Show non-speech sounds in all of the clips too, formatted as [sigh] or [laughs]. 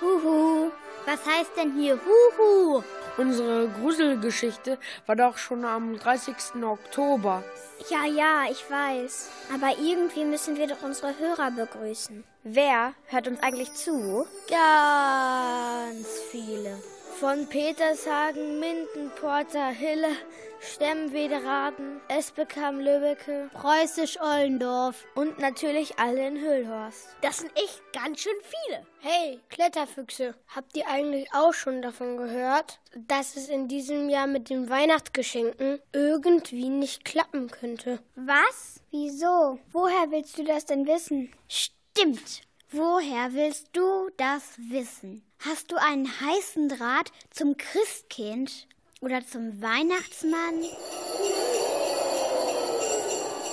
Huhu. Was heißt denn hier Huhu? Unsere Gruselgeschichte war doch schon am 30. Oktober. Ja, ja, ich weiß. Aber irgendwie müssen wir doch unsere Hörer begrüßen. Wer hört uns eigentlich zu? Ganz viele. Von Petershagen, Minden, Porter, Hille, Stemmwederaden, Esbekam, Lübbecke, Preußisch-Ollendorf und natürlich alle in Höhlhorst. Das sind echt ganz schön viele. Hey, Kletterfüchse, habt ihr eigentlich auch schon davon gehört, dass es in diesem Jahr mit den Weihnachtsgeschenken irgendwie nicht klappen könnte? Was? Wieso? Woher willst du das denn wissen? Stimmt. Woher willst du das wissen? Hast du einen heißen Draht zum Christkind oder zum Weihnachtsmann?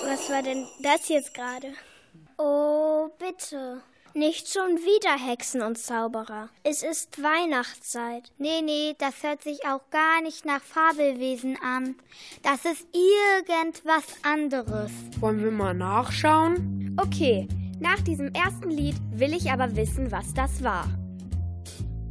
Was war denn das jetzt gerade? Oh, bitte. Nicht schon wieder Hexen und Zauberer. Es ist Weihnachtszeit. Nee, nee, das hört sich auch gar nicht nach Fabelwesen an. Das ist irgendwas anderes. Wollen wir mal nachschauen? Okay, nach diesem ersten Lied will ich aber wissen, was das war.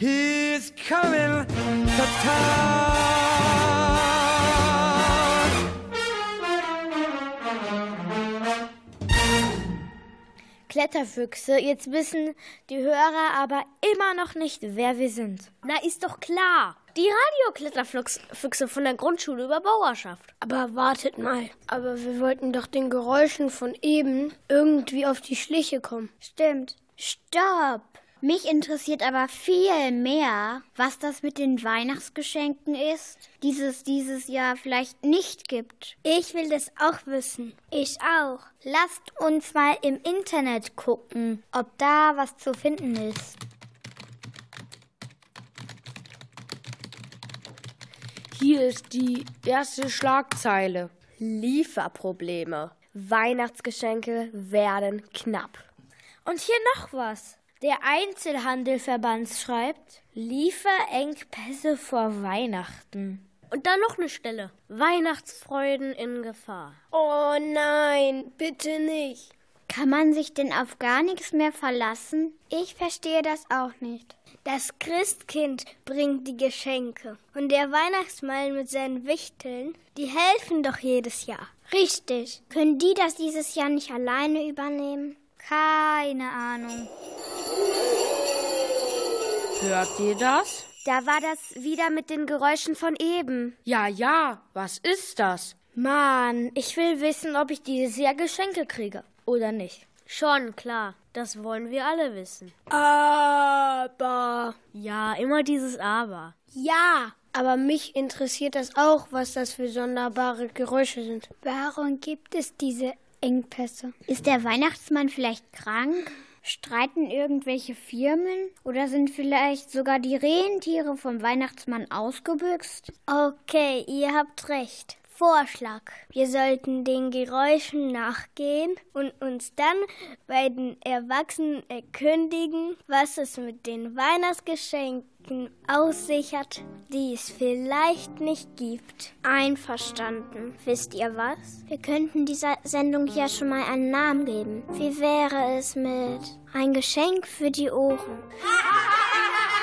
He's coming to town. Kletterfüchse. Jetzt wissen die Hörer aber immer noch nicht, wer wir sind. Na, ist doch klar. Die Radiokletterfüchse von der Grundschule über Bauerschaft. Aber wartet mal. Aber wir wollten doch den Geräuschen von eben irgendwie auf die Schliche kommen. Stimmt. Stopp. Mich interessiert aber viel mehr, was das mit den Weihnachtsgeschenken ist, dieses dieses Jahr vielleicht nicht gibt. Ich will das auch wissen. Ich auch. Lasst uns mal im Internet gucken, ob da was zu finden ist. Hier ist die erste Schlagzeile. Lieferprobleme. Weihnachtsgeschenke werden knapp. Und hier noch was. Der Einzelhandelverband schreibt Lieferengpässe vor Weihnachten. Und dann noch eine Stelle. Weihnachtsfreuden in Gefahr. Oh nein, bitte nicht. Kann man sich denn auf gar nichts mehr verlassen? Ich verstehe das auch nicht. Das Christkind bringt die Geschenke. Und der Weihnachtsmann mit seinen Wichteln, die helfen doch jedes Jahr. Richtig. Können die das dieses Jahr nicht alleine übernehmen? Keine Ahnung. Hört ihr das? Da war das wieder mit den Geräuschen von eben. Ja, ja, was ist das? Mann, ich will wissen, ob ich dieses Jahr Geschenke kriege oder nicht. Schon, klar. Das wollen wir alle wissen. Aber. Ja, immer dieses Aber. Ja. Aber mich interessiert das auch, was das für sonderbare Geräusche sind. Warum gibt es diese Engpässe? Ist der Weihnachtsmann vielleicht krank? Streiten irgendwelche Firmen? Oder sind vielleicht sogar die Rentiere vom Weihnachtsmann ausgebüxt? Okay, ihr habt recht. Vorschlag. Wir sollten den Geräuschen nachgehen und uns dann bei den Erwachsenen erkündigen, was es mit den Weihnachtsgeschenken aussichert, die es vielleicht nicht gibt. Einverstanden. Wisst ihr was? Wir könnten dieser Sendung ja schon mal einen Namen geben. Wie wäre es mit ein Geschenk für die Ohren? [laughs]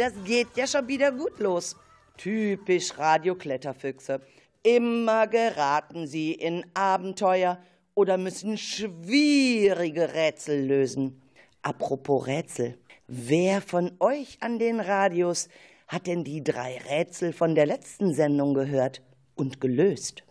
das geht ja schon wieder gut los. Typisch Radiokletterfüchse. Immer geraten sie in Abenteuer oder müssen schwierige Rätsel lösen. Apropos Rätsel, wer von euch an den Radios hat denn die drei Rätsel von der letzten Sendung gehört und gelöst?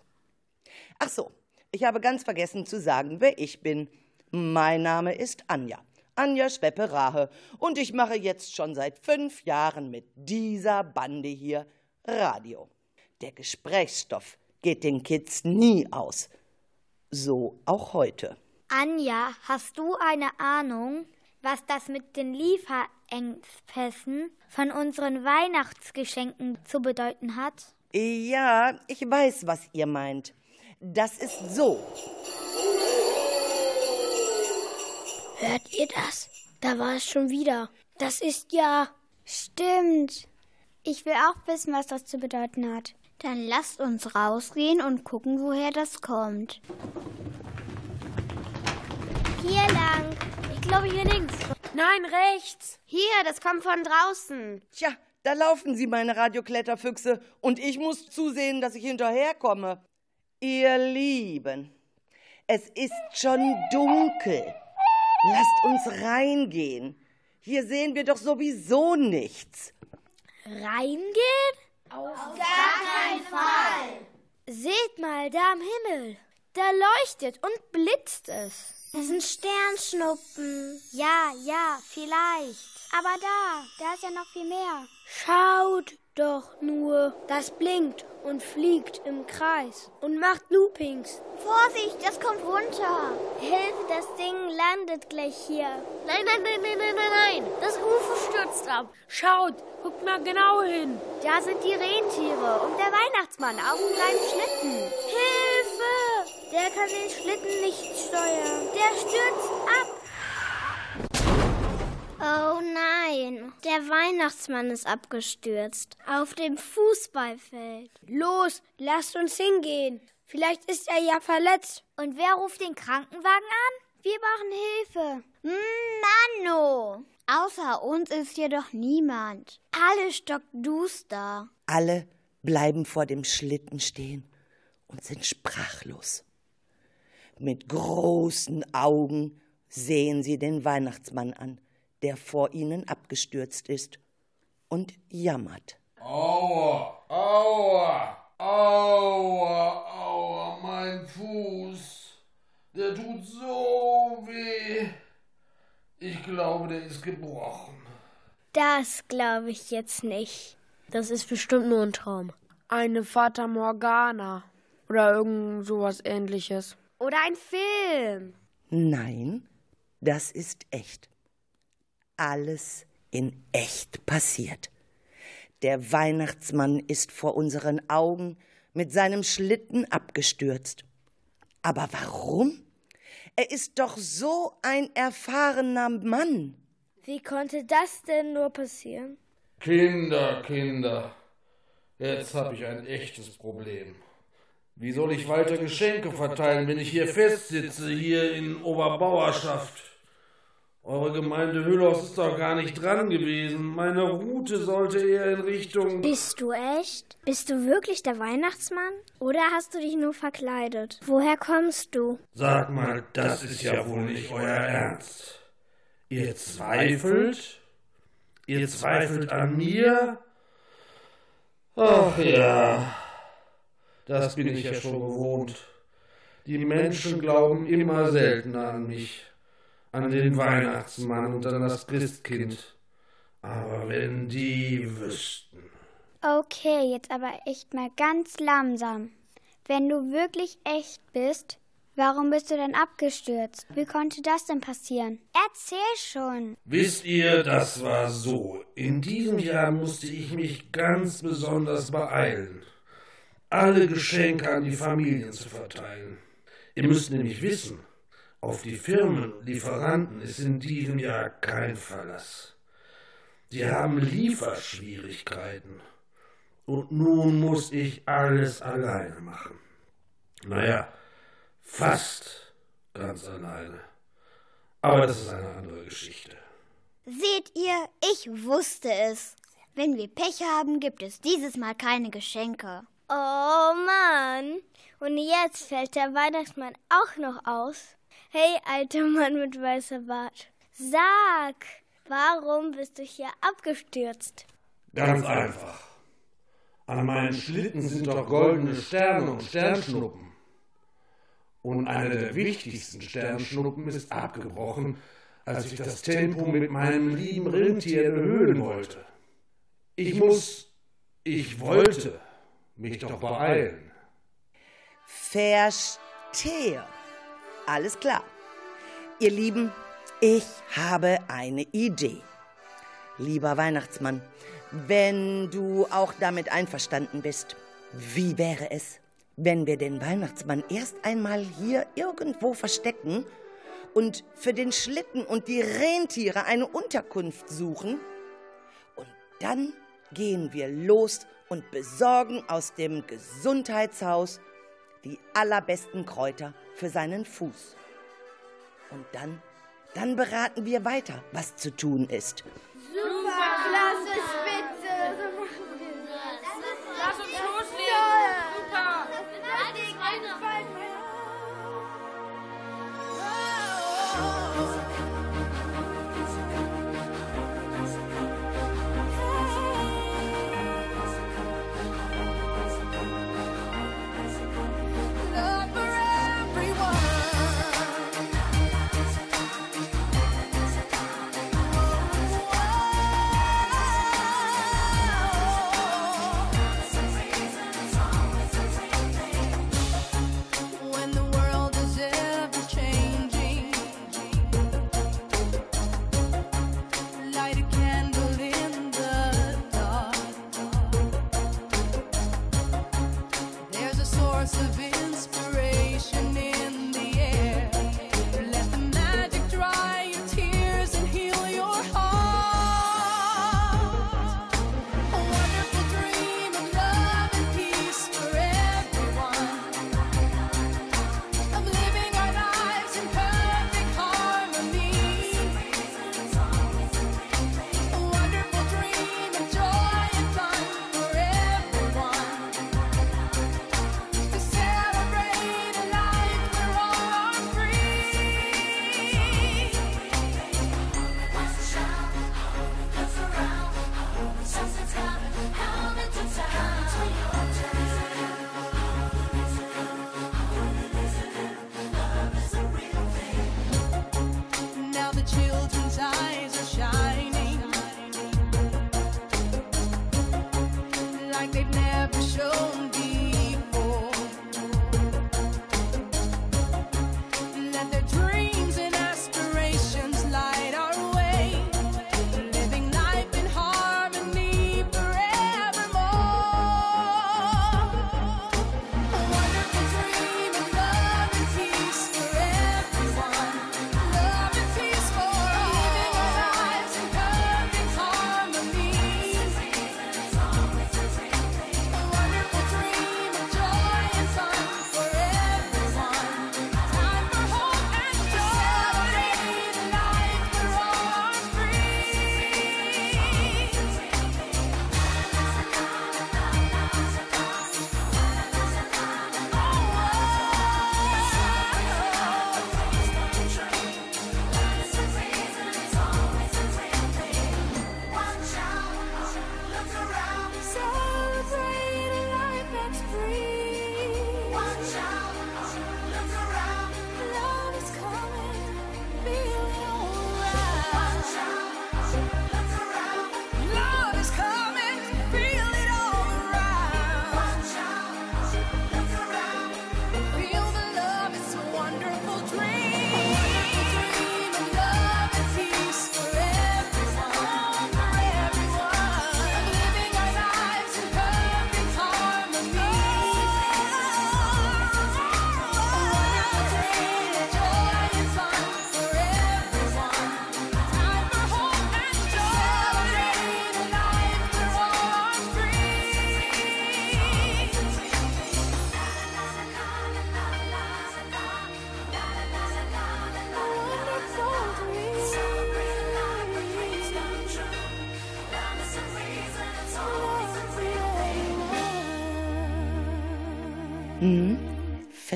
Ach so, ich habe ganz vergessen zu sagen, wer ich bin. Mein Name ist Anja. Anja Schweppe-Rahe. Und ich mache jetzt schon seit fünf Jahren mit dieser Bande hier Radio. Der Gesprächsstoff geht den Kids nie aus. So auch heute. Anja, hast du eine Ahnung, was das mit den Lieferengpässen von unseren Weihnachtsgeschenken zu bedeuten hat? Ja, ich weiß, was ihr meint. Das ist so. Hört ihr das? Da war es schon wieder. Das ist ja. Stimmt. Ich will auch wissen, was das zu bedeuten hat. Dann lasst uns rausgehen und gucken, woher das kommt. Hier lang. Ich glaube hier links. Nein, rechts. Hier, das kommt von draußen. Tja, da laufen sie, meine Radiokletterfüchse, und ich muss zusehen, dass ich hinterherkomme. Ihr Lieben, es ist schon dunkel. Lasst uns reingehen. Hier sehen wir doch sowieso nichts. Reingehen? Auf gar keinen Fall. Seht mal, da am Himmel. Da leuchtet und blitzt es. Das sind Sternschnuppen. Ja, ja, vielleicht. Aber da, da ist ja noch viel mehr. Schaut doch nur. Das blinkt und fliegt im Kreis und macht Loopings. Vorsicht, das kommt runter. Hilfe, das Ding landet gleich hier. Nein, nein, nein, nein, nein, nein, nein. Das UFO stürzt ab. Schaut, guckt mal genau hin. Da sind die Rentiere und der Weihnachtsmann auf dem kleinen Schlitten. Hilfe! Der kann den Schlitten nicht steuern. Der stürzt ab. Oh nein, der Weihnachtsmann ist abgestürzt. Auf dem Fußballfeld. Los, lasst uns hingehen. Vielleicht ist er ja verletzt. Und wer ruft den Krankenwagen an? Wir brauchen Hilfe. Mano! Außer uns ist hier doch niemand. Alle stockduster. Alle bleiben vor dem Schlitten stehen und sind sprachlos. Mit großen Augen sehen sie den Weihnachtsmann an der vor ihnen abgestürzt ist, und jammert. Aua, aua, aua, aua, mein Fuß. Der tut so weh. Ich glaube, der ist gebrochen. Das glaube ich jetzt nicht. Das ist bestimmt nur ein Traum. Eine Fata Morgana. Oder irgend sowas ähnliches. Oder ein Film. Nein, das ist echt alles in echt passiert. Der Weihnachtsmann ist vor unseren Augen mit seinem Schlitten abgestürzt. Aber warum? Er ist doch so ein erfahrener Mann. Wie konnte das denn nur passieren? Kinder, Kinder, jetzt habe ich ein echtes Problem. Wie soll ich weiter Geschenke verteilen, wenn ich hier festsitze, hier in Oberbauerschaft? Eure Gemeinde Hüllos ist doch gar nicht dran gewesen. Meine Route sollte eher in Richtung. Bist du echt? Bist du wirklich der Weihnachtsmann? Oder hast du dich nur verkleidet? Woher kommst du? Sag mal, das ist ja wohl nicht euer Ernst. Ihr zweifelt? Ihr zweifelt an mir? Ach ja, das bin ich ja schon gewohnt. Die Menschen glauben immer seltener an mich an den Weihnachtsmann und an das Christkind. Aber wenn die wüssten. Okay, jetzt aber echt mal ganz langsam. Wenn du wirklich echt bist, warum bist du denn abgestürzt? Wie konnte das denn passieren? Erzähl schon. Wisst ihr, das war so. In diesem Jahr musste ich mich ganz besonders beeilen, alle Geschenke an die Familien zu verteilen. Ihr müsst nämlich wissen, auf die Firmen, Lieferanten ist in diesem Jahr kein Verlass. Die haben Lieferschwierigkeiten. Und nun muss ich alles alleine machen. Naja, fast ganz alleine. Aber das ist eine andere Geschichte. Seht ihr, ich wusste es. Wenn wir Pech haben, gibt es dieses Mal keine Geschenke. Oh Mann. Und jetzt fällt der Weihnachtsmann auch noch aus. Hey, alter Mann mit weißer Bart. Sag, warum bist du hier abgestürzt? Ganz einfach. An meinen Schlitten sind doch goldene Sterne und Sternschnuppen. Und einer der wichtigsten Sternschnuppen ist abgebrochen, als ich das Tempo mit meinem lieben Rentier erhöhen wollte. Ich muss, ich wollte mich doch beeilen. Verstehe. Alles klar. Ihr Lieben, ich habe eine Idee. Lieber Weihnachtsmann, wenn du auch damit einverstanden bist, wie wäre es, wenn wir den Weihnachtsmann erst einmal hier irgendwo verstecken und für den Schlitten und die Rentiere eine Unterkunft suchen? Und dann gehen wir los und besorgen aus dem Gesundheitshaus die allerbesten Kräuter für seinen Fuß. Und dann, dann beraten wir weiter, was zu tun ist.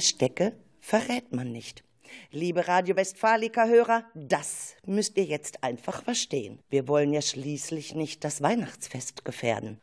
Verstecke verrät man nicht. Liebe Radio Westfalica-Hörer, das müsst ihr jetzt einfach verstehen. Wir wollen ja schließlich nicht das Weihnachtsfest gefährden.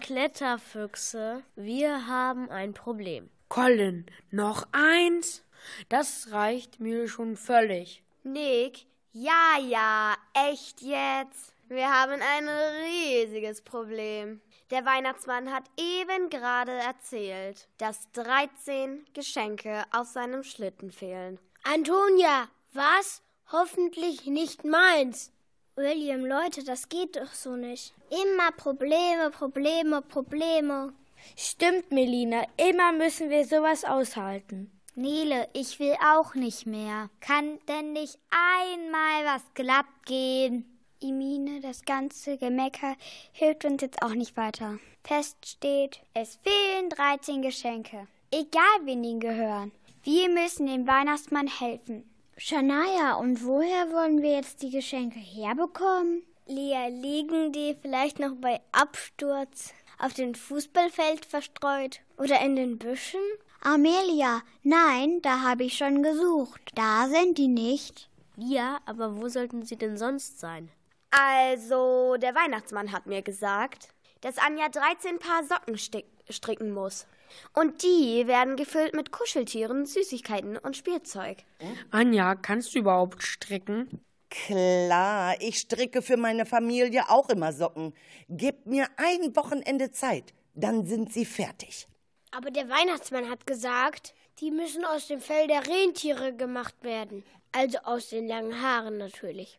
Kletterfüchse, wir haben ein Problem. Colin, noch eins? Das reicht mir schon völlig. Nick, ja, ja, echt jetzt? Wir haben ein riesiges Problem. Der Weihnachtsmann hat eben gerade erzählt, dass 13 Geschenke auf seinem Schlitten fehlen. Antonia, was? Hoffentlich nicht meins. William, Leute, das geht doch so nicht. Immer Probleme, Probleme, Probleme. Stimmt, Melina, immer müssen wir sowas aushalten. Nele, ich will auch nicht mehr. Kann denn nicht einmal was glatt gehen? Imine, das ganze Gemecker hilft uns jetzt auch nicht weiter. Fest steht, es fehlen 13 Geschenke. Egal, wen ihnen gehören. Wir müssen dem Weihnachtsmann helfen. Shania, und woher wollen wir jetzt die Geschenke herbekommen? Lea, liegen die vielleicht noch bei Absturz auf dem Fußballfeld verstreut oder in den Büschen? Amelia, nein, da habe ich schon gesucht. Da sind die nicht. Ja, aber wo sollten sie denn sonst sein? Also, der Weihnachtsmann hat mir gesagt, dass Anja 13 Paar Socken stick- stricken muss. Und die werden gefüllt mit Kuscheltieren, Süßigkeiten und Spielzeug. Anja, kannst du überhaupt stricken? Klar, ich stricke für meine Familie auch immer Socken. Gebt mir ein Wochenende Zeit, dann sind sie fertig. Aber der Weihnachtsmann hat gesagt, die müssen aus dem Fell der Rentiere gemacht werden. Also aus den langen Haaren natürlich.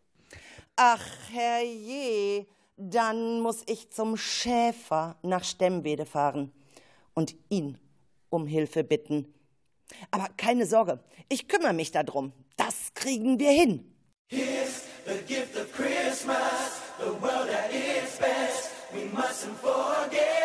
Ach, herrje, dann muss ich zum Schäfer nach Stemmwede fahren und ihn um Hilfe bitten. Aber keine Sorge, ich kümmere mich darum. Das kriegen wir hin. Who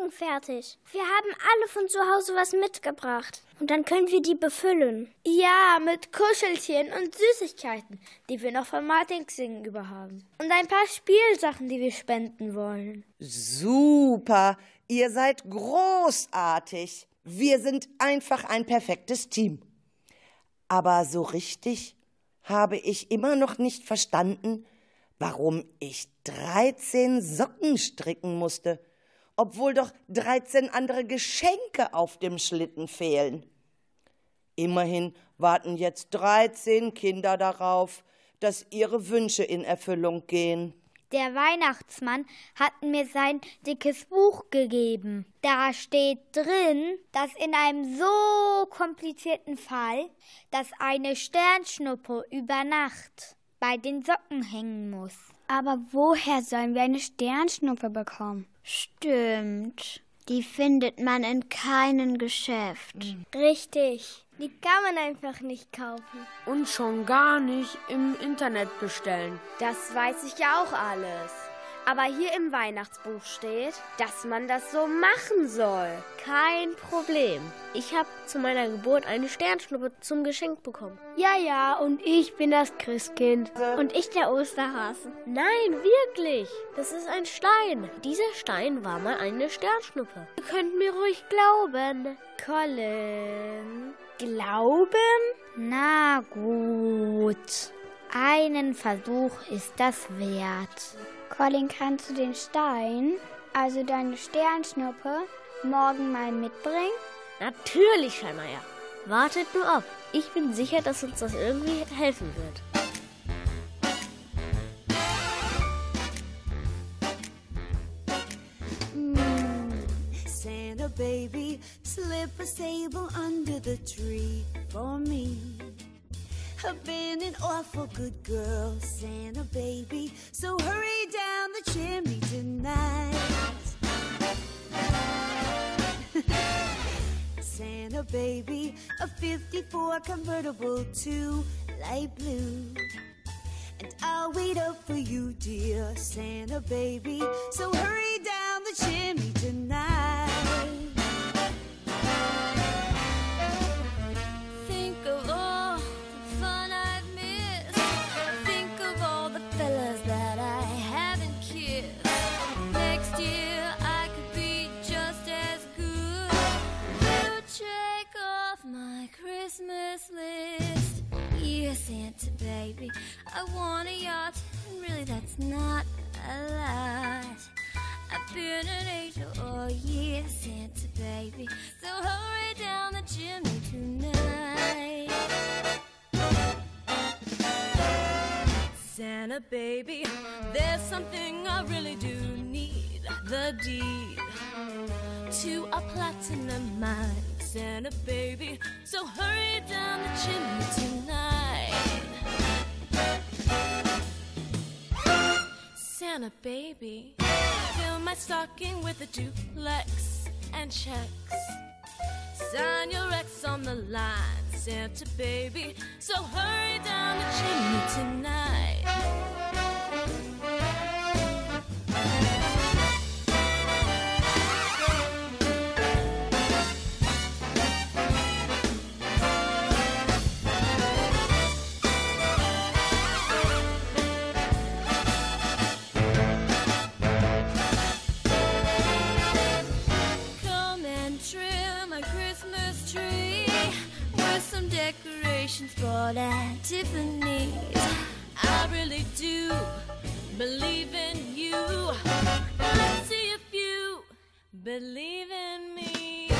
Socken fertig? Wir haben alle von zu Hause was mitgebracht. Und dann können wir die befüllen. Ja, mit Kuscheltieren und Süßigkeiten, die wir noch von Martins Singen über haben. Und ein paar Spielsachen, die wir spenden wollen. Super, ihr seid großartig. Wir sind einfach ein perfektes Team. Aber so richtig habe ich immer noch nicht verstanden, warum ich 13 Socken stricken musste, obwohl doch 13 andere Geschenke auf dem Schlitten fehlen. Immerhin warten jetzt 13 Kinder darauf, dass ihre Wünsche in Erfüllung gehen. Der Weihnachtsmann hat mir sein dickes Buch gegeben. Da steht drin, dass in einem so komplizierten Fall, dass eine Sternschnuppe über Nacht bei den Socken hängen muss. Aber woher sollen wir eine Sternschnuppe bekommen? Stimmt. Die findet man in keinem Geschäft. Richtig. Die kann man einfach nicht kaufen. Und schon gar nicht im Internet bestellen. Das weiß ich ja auch alles. Aber hier im Weihnachtsbuch steht, dass man das so machen soll. Kein Problem. Ich habe zu meiner Geburt eine Sternschnuppe zum Geschenk bekommen. Ja, ja, und ich bin das Christkind. Und ich der Osterhase. Nein, wirklich. Das ist ein Stein. Dieser Stein war mal eine Sternschnuppe. Ihr könnt mir ruhig glauben. Colin. Glauben? Na gut. Einen Versuch ist das wert. Colin, kannst du den Stein, also deine Sternschnuppe, morgen mal mitbringen? Natürlich, Scheinmeier. Wartet nur ab. Ich bin sicher, dass uns das irgendwie helfen wird. Santa baby, slip a sable under the tree for me. I've been an awful good girl, Santa baby, so hurry down the chimney tonight. [laughs] Santa baby, a 54 convertible to light blue. And I'll wait up for you, dear Santa baby. So hurry down the chimney tonight. Baby, there's something I really do need. The deed to a platinum mine. Santa baby, so hurry down the chimney tonight. Santa baby, fill my stocking with a duplex and checks. Sign your ex on the line, Santa baby. So hurry down the chimney tonight. Bought at Tiffany's. I really do believe in you. Let's see if you believe in me.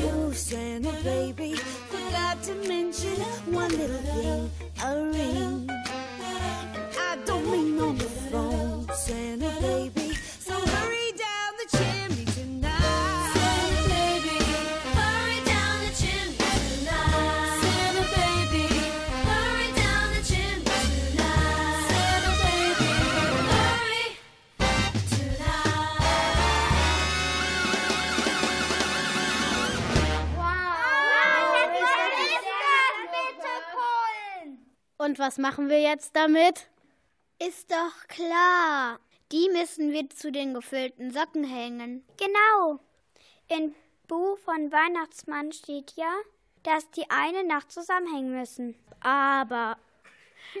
You, Santa baby, forgot to mention one little thing, a ring. Und was machen wir jetzt damit? Ist doch klar. Die müssen wir zu den gefüllten Socken hängen. Genau. Im Buch von Weihnachtsmann steht ja, dass die eine Nacht zusammenhängen müssen. Aber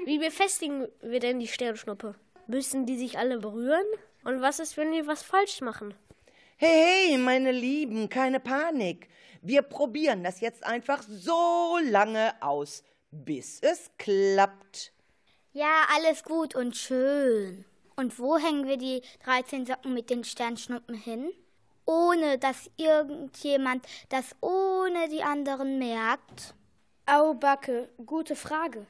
wie befestigen wir denn die Sternschnuppe? Müssen die sich alle berühren? Und was ist, wenn wir was falsch machen? Hey, hey, meine Lieben, keine Panik. Wir probieren das jetzt einfach so lange aus, bis es klappt. Ja, alles gut und schön. Und wo hängen wir die 13 Socken mit den Sternschnuppen hin? Ohne dass irgendjemand das ohne die anderen merkt? Au, Backe, gute Frage.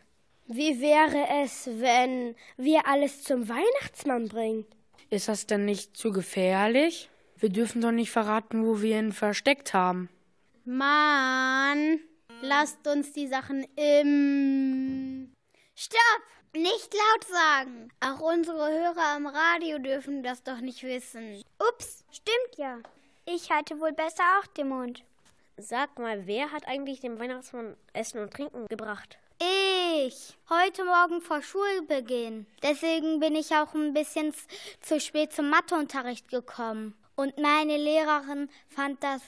Wie wäre es, wenn wir alles zum Weihnachtsmann bringen? Ist das denn nicht zu gefährlich? Wir dürfen doch nicht verraten, wo wir ihn versteckt haben. Mann, lasst uns die Sachen im... Stopp! Nicht laut sagen. Auch unsere Hörer am Radio dürfen das doch nicht wissen. Ups, stimmt ja. Ich halte wohl besser auch den Mund. Sag mal, wer hat eigentlich dem Weihnachtsmann Essen und Trinken gebracht? Ich. Heute Morgen vor Schulbeginn. Deswegen bin ich auch ein bisschen zu spät zum Matheunterricht gekommen. Und meine Lehrerin fand das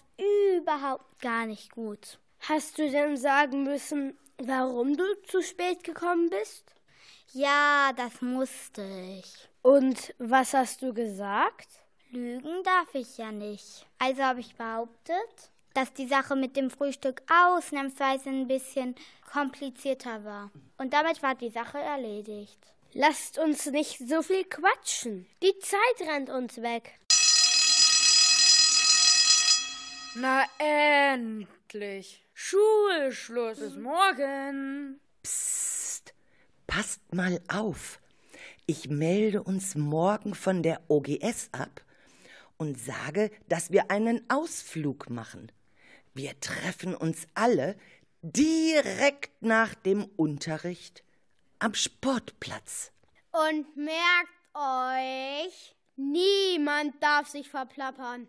überhaupt gar nicht gut. Hast du denn sagen müssen, warum du zu spät gekommen bist? Ja, das musste ich. Und was hast du gesagt? Lügen darf ich ja nicht. Also habe ich behauptet, dass die Sache mit dem Frühstück ausnahmsweise ein bisschen komplizierter war. Und damit war die Sache erledigt. Lasst uns nicht so viel quatschen. Die Zeit rennt uns weg. Na endlich. Schulschluss ist morgen. Psst, passt mal auf. Ich melde uns morgen von der OGS ab und sage, dass wir einen Ausflug machen. Wir treffen uns alle direkt nach dem Unterricht am Sportplatz. Und merkt euch, niemand darf sich verplappern.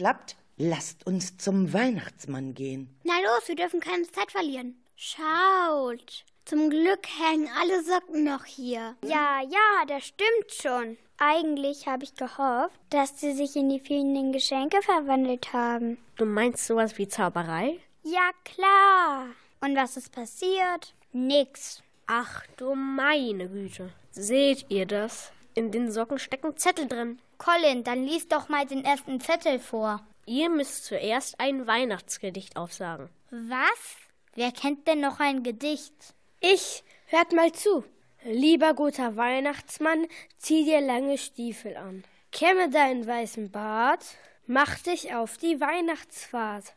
Geklappt? Lasst uns zum Weihnachtsmann gehen. Na los, wir dürfen keine Zeit verlieren. Schaut, zum Glück hängen alle Socken noch hier. Ja, ja, das stimmt schon. Eigentlich habe ich gehofft, dass sie sich in die fehlenden Geschenke verwandelt haben. Du meinst sowas wie Zauberei? Ja, klar. Und was ist passiert? Nix. Ach du meine Güte. Seht ihr das? In den Socken stecken Zettel drin. Colin, dann lies doch mal den ersten Zettel vor. Ihr müsst zuerst ein Weihnachtsgedicht aufsagen. Was? Wer kennt denn noch ein Gedicht? Ich, hört mal zu. Lieber guter Weihnachtsmann, zieh dir lange Stiefel an. Kämme deinen weißen Bart, mach dich auf die Weihnachtsfahrt.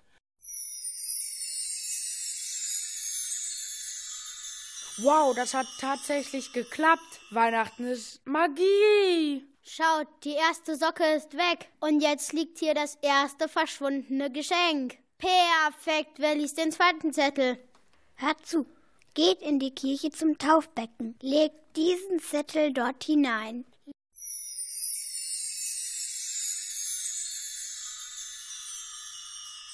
Wow, das hat tatsächlich geklappt. Weihnachten ist Magie. Schaut, die erste Socke ist weg. Und jetzt liegt hier das erste verschwundene Geschenk. Perfekt, wer liest den zweiten Zettel? Hört zu. Geht in die Kirche zum Taufbecken. Legt diesen Zettel dort hinein.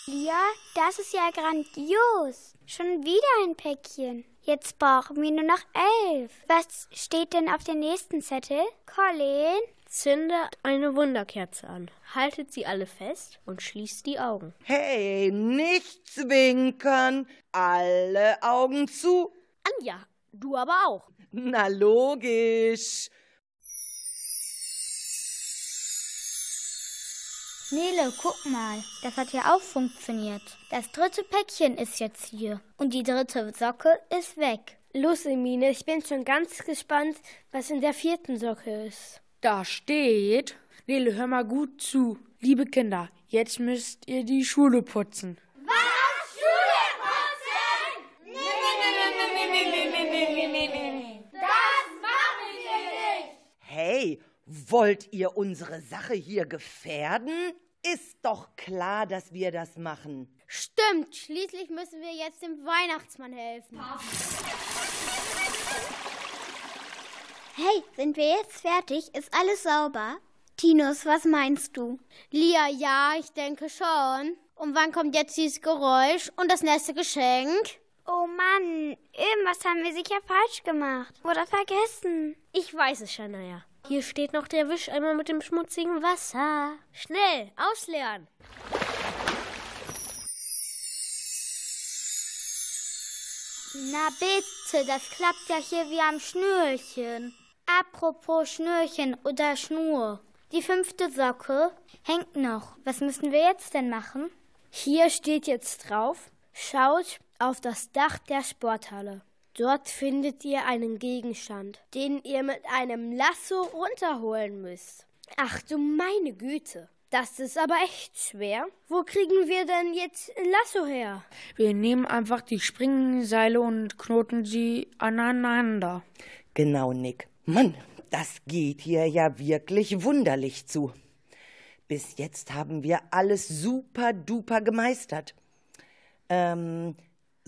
Ja, das ist ja grandios. Schon wieder ein Päckchen. Jetzt brauchen wir nur noch elf. Was steht denn auf dem nächsten Zettel? Colin? Zündet eine Wunderkerze an, haltet sie alle fest und schließt die Augen. Hey, nicht zwinkern. Alle Augen zu. Anja, du aber auch. Na logisch. Nele, guck mal, das hat ja auch funktioniert. Das dritte Päckchen ist jetzt hier und die dritte Socke ist weg. Los, Emine, ich bin schon ganz gespannt, was in der vierten Socke ist. Da steht, Nele, hör mal gut zu. Liebe Kinder, jetzt müsst ihr die Schule putzen. Wollt ihr unsere Sache hier gefährden? Ist doch klar, dass wir das machen. Stimmt, schließlich müssen wir jetzt dem Weihnachtsmann helfen. Hey, sind wir jetzt fertig? Ist alles sauber? Tinus, was meinst du? Lia, ja, ich denke schon. Und wann kommt jetzt dieses Geräusch und das nächste Geschenk? Oh Mann, irgendwas haben wir sicher falsch gemacht oder vergessen. Ich weiß es, Shania. Hier steht noch der Wischeimer mit dem schmutzigen Wasser. Schnell, ausleeren. Na bitte, das klappt ja hier wie am Schnürchen. Apropos Schnürchen oder Schnur. Die fünfte Socke hängt noch. Was müssen wir jetzt denn machen? Hier steht jetzt drauf, schaut auf das Dach der Sporthalle. Dort findet ihr einen Gegenstand, den ihr mit einem Lasso runterholen müsst. Ach du meine Güte. Das ist aber echt schwer. Wo kriegen wir denn jetzt ein Lasso her? Wir nehmen einfach die Springseile und knoten sie aneinander. Genau, Nick. Mann, das geht hier ja wirklich wunderlich zu. Bis jetzt haben wir alles super duper gemeistert. Ähm,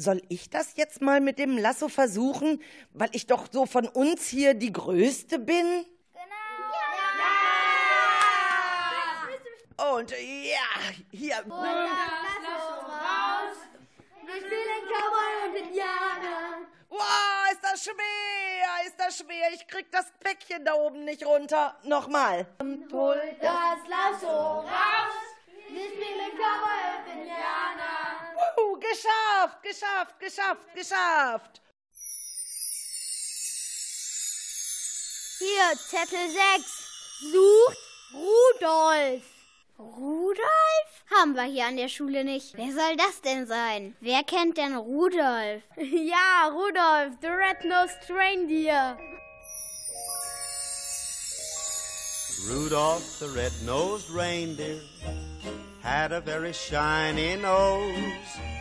soll ich das jetzt mal mit dem Lasso versuchen, weil ich doch so von uns hier die Größte bin? Genau. Und ja, hier. Wir spielen Cowboy und Indianer. Wow, ist das schwer, ist das schwer. Ich krieg das Päckchen da oben nicht runter. Nochmal. Hol das Lasso raus. Wir spielen Cowboy und Indianer. Wuhu, geschafft, geschafft, geschafft, geschafft. Hier, Zettel 6. Sucht Rudolf. Rudolf? Haben wir hier an der Schule nicht. Wer soll das denn sein? Wer kennt denn Rudolf? [laughs] ja, Rudolf, the red-nosed reindeer. Rudolph the red-nosed reindeer had a very shiny nose.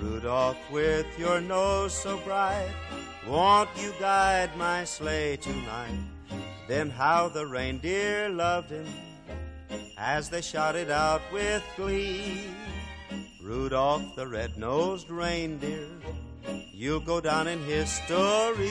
Rudolph, with your nose so bright, won't you guide my sleigh tonight? Then how the reindeer loved him as they shouted out with glee. Rudolph the red-nosed reindeer, you'll go down in history.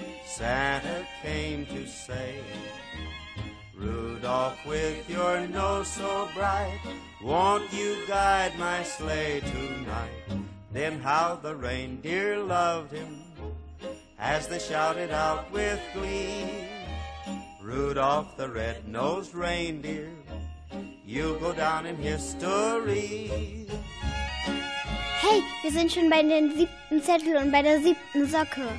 Santa came to say, Rudolph, with your nose so bright, won't you guide my sleigh tonight? Then how the reindeer loved him as they shouted out with glee, Rudolph the red-nosed reindeer, you'll go down in history. Hey, wir sind schon bei den siebten Zettel und bei der siebten Socke.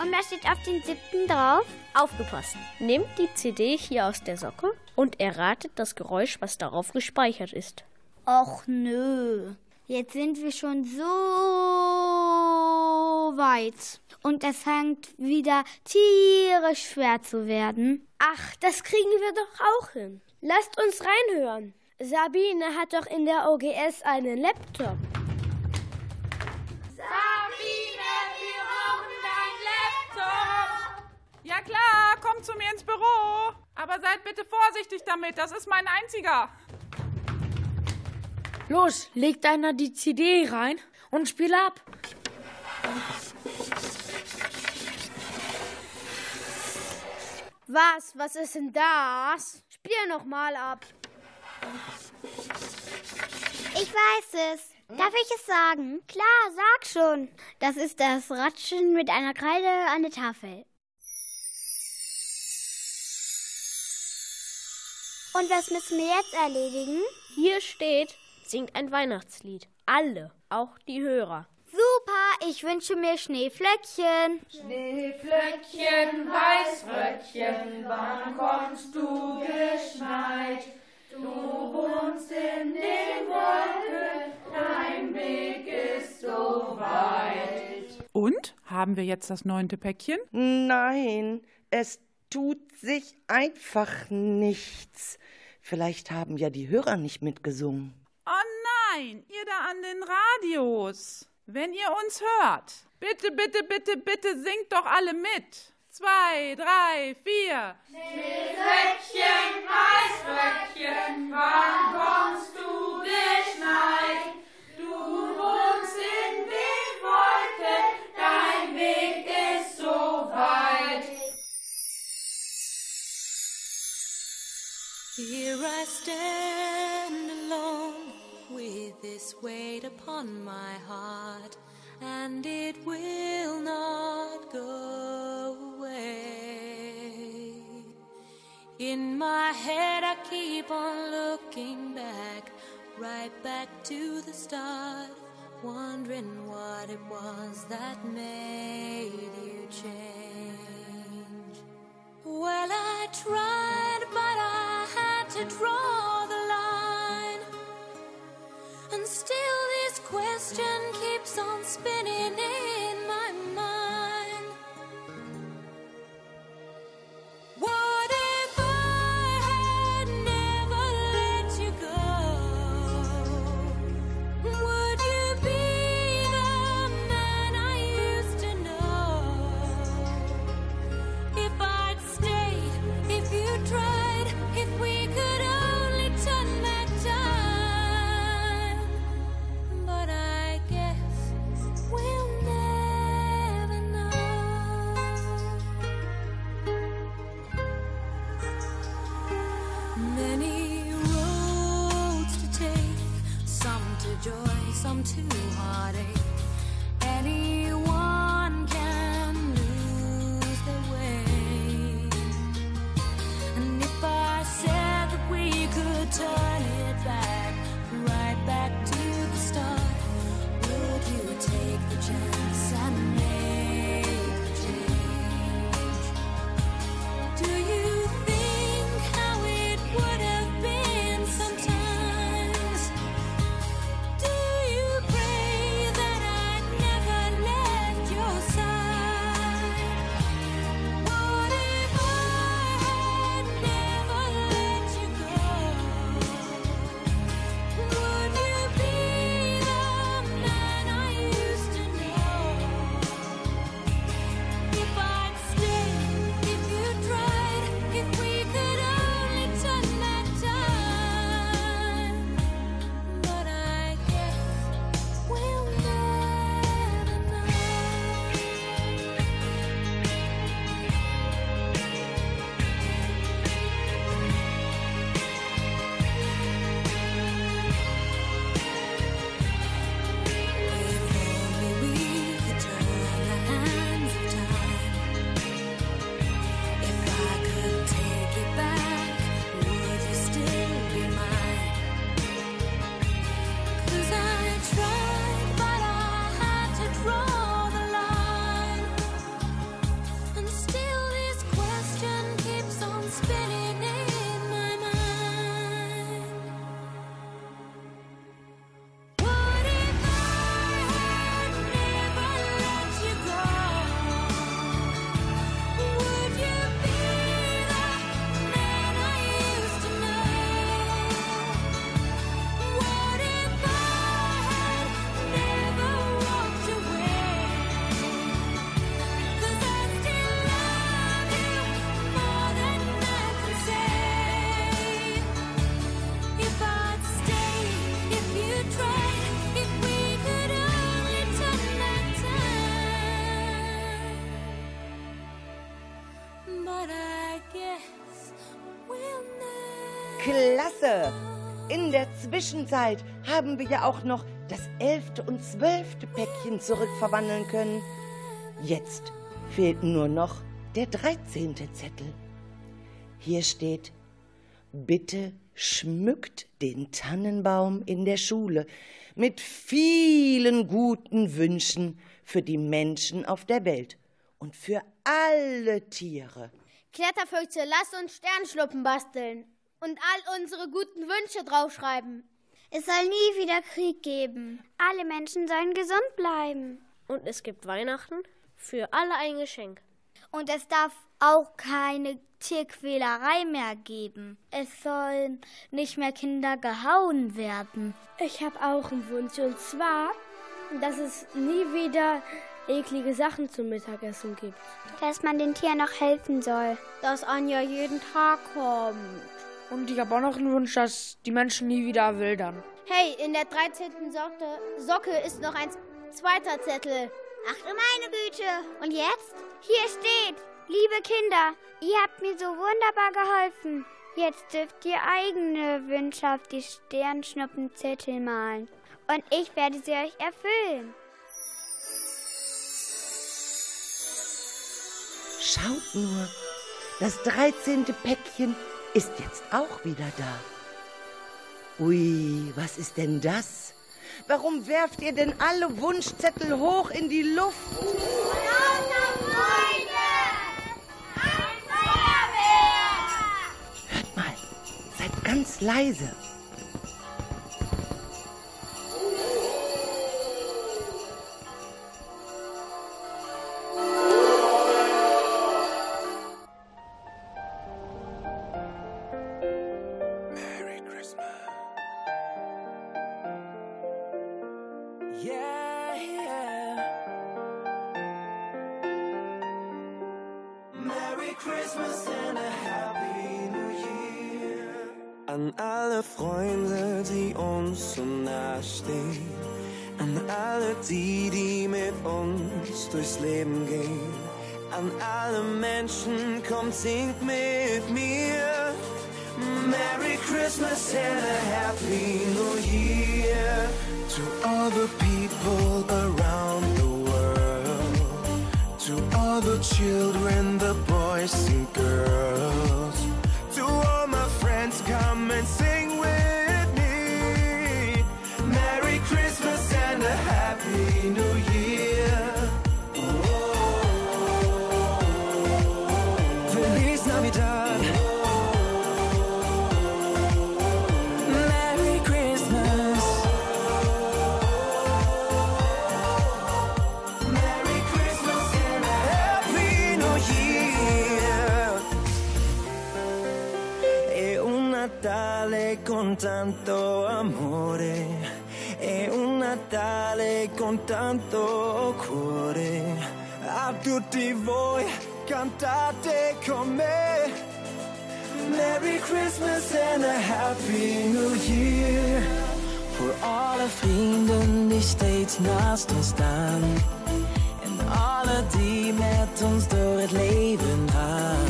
Und was steht auf den siebten drauf? Aufgepasst. Nehmt die CD hier aus der Socke und erratet das Geräusch, was darauf gespeichert ist. Och nö. Jetzt sind wir schon so weit. Und es fängt wieder tierisch schwer zu werden. Ach, das kriegen wir doch auch hin. Lasst uns reinhören. Sabine hat doch in der OGS einen Laptop. Ja klar, komm zu mir ins Büro. Aber seid bitte vorsichtig damit, das ist mein einziger. Los, leg deiner die CD rein und spiel ab. Was? Was ist denn das? Spiel noch mal ab. Ich weiß es. Darf ich es sagen? Klar, sag schon. Das ist das Ratschen mit einer Kreide an der Tafel. Und was müssen wir jetzt erledigen? Hier steht, singt ein Weihnachtslied. Alle, auch die Hörer. Super, ich wünsche mir Schneeflöckchen. Schneeflöckchen, Weißröckchen, wann kommst du geschneit? Du wohnst in den Wolken, dein Weg ist so weit. Und? Haben wir jetzt das neunte Päckchen? Nein, es tut sich einfach nichts. Vielleicht haben ja die Hörer nicht mitgesungen. Oh nein, ihr da an den Radios. Wenn ihr uns hört, bitte, bitte, bitte, bitte singt doch alle mit. Zwei, drei, vier. Schneeflöckchen, Weißröckchen, wann kommst upon my heart, and it will not go away. In my head, I keep on looking back, right back to the start, wondering what it was that made you change. Well, I tried, but I had to draw still, this question keeps on spinning in come too heartache. Klasse! In der Zwischenzeit haben wir ja auch noch das elfte und zwölfte Päckchen zurückverwandeln können. Jetzt fehlt nur noch der dreizehnte Zettel. Hier steht, bitte schmückt den Tannenbaum in der Schule mit vielen guten Wünschen für die Menschen auf der Welt und für alle Tiere. Kletterfüchse, lasst uns Sternschnuppen basteln und all unsere guten Wünsche draufschreiben. Es soll nie wieder Krieg geben. Alle Menschen sollen gesund bleiben. Und es gibt Weihnachten für alle ein Geschenk. Und es darf auch keine Tierquälerei mehr geben. Es sollen nicht mehr Kinder gehauen werden. Ich habe auch einen Wunsch und zwar, dass es nie wieder eklige Sachen zum Mittagessen gibt. Dass man den Tieren noch helfen soll. Dass Anja jeden Tag kommt. Und ich habe auch noch einen Wunsch, dass die Menschen nie wieder wildern. Hey, in der 13. Socke, Socke ist noch ein zweiter Zettel. Ach du meine Güte. Und jetzt? Hier steht, liebe Kinder, ihr habt mir so wunderbar geholfen. Jetzt dürft ihr eigene Wünsche auf die Sternschnuppenzettel malen. Und ich werde sie euch erfüllen. Schaut nur, das dreizehnte Päckchen ist jetzt auch wieder da. Ui, was ist denn das? Warum werft ihr denn alle Wunschzettel hoch in die Luft? Hört mal, seid ganz leise. Tutti voi cantate con me. Merry Christmas and a Happy New Year. Voor alle vrienden die steeds naast ons staan. En alle die met ons door het leven gaan.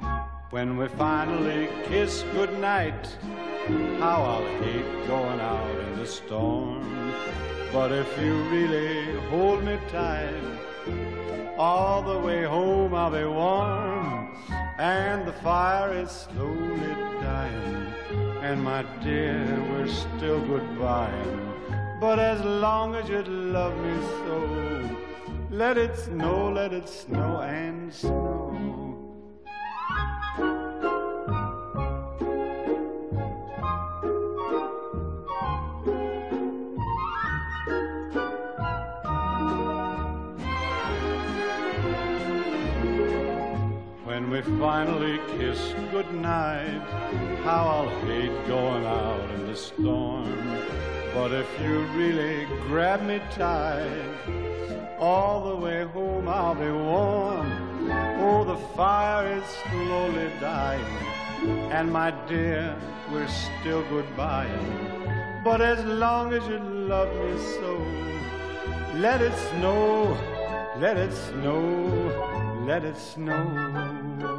When we finally kiss goodnight, how I'll hate going out in the storm. But if you really hold me tight, all the way home I'll be warm. And the fire is slowly dying. And my dear, we're still goodbying. But as long as you love me so, let it snow, let it snow and snow. Finally kiss goodnight, how I'll hate going out in the storm. But if you really grab me tight, all the way home I'll be warm. Oh, the fire is slowly dying, and my dear, we're still goodbying. But as long as you love me so, let it snow, let it snow, let it snow.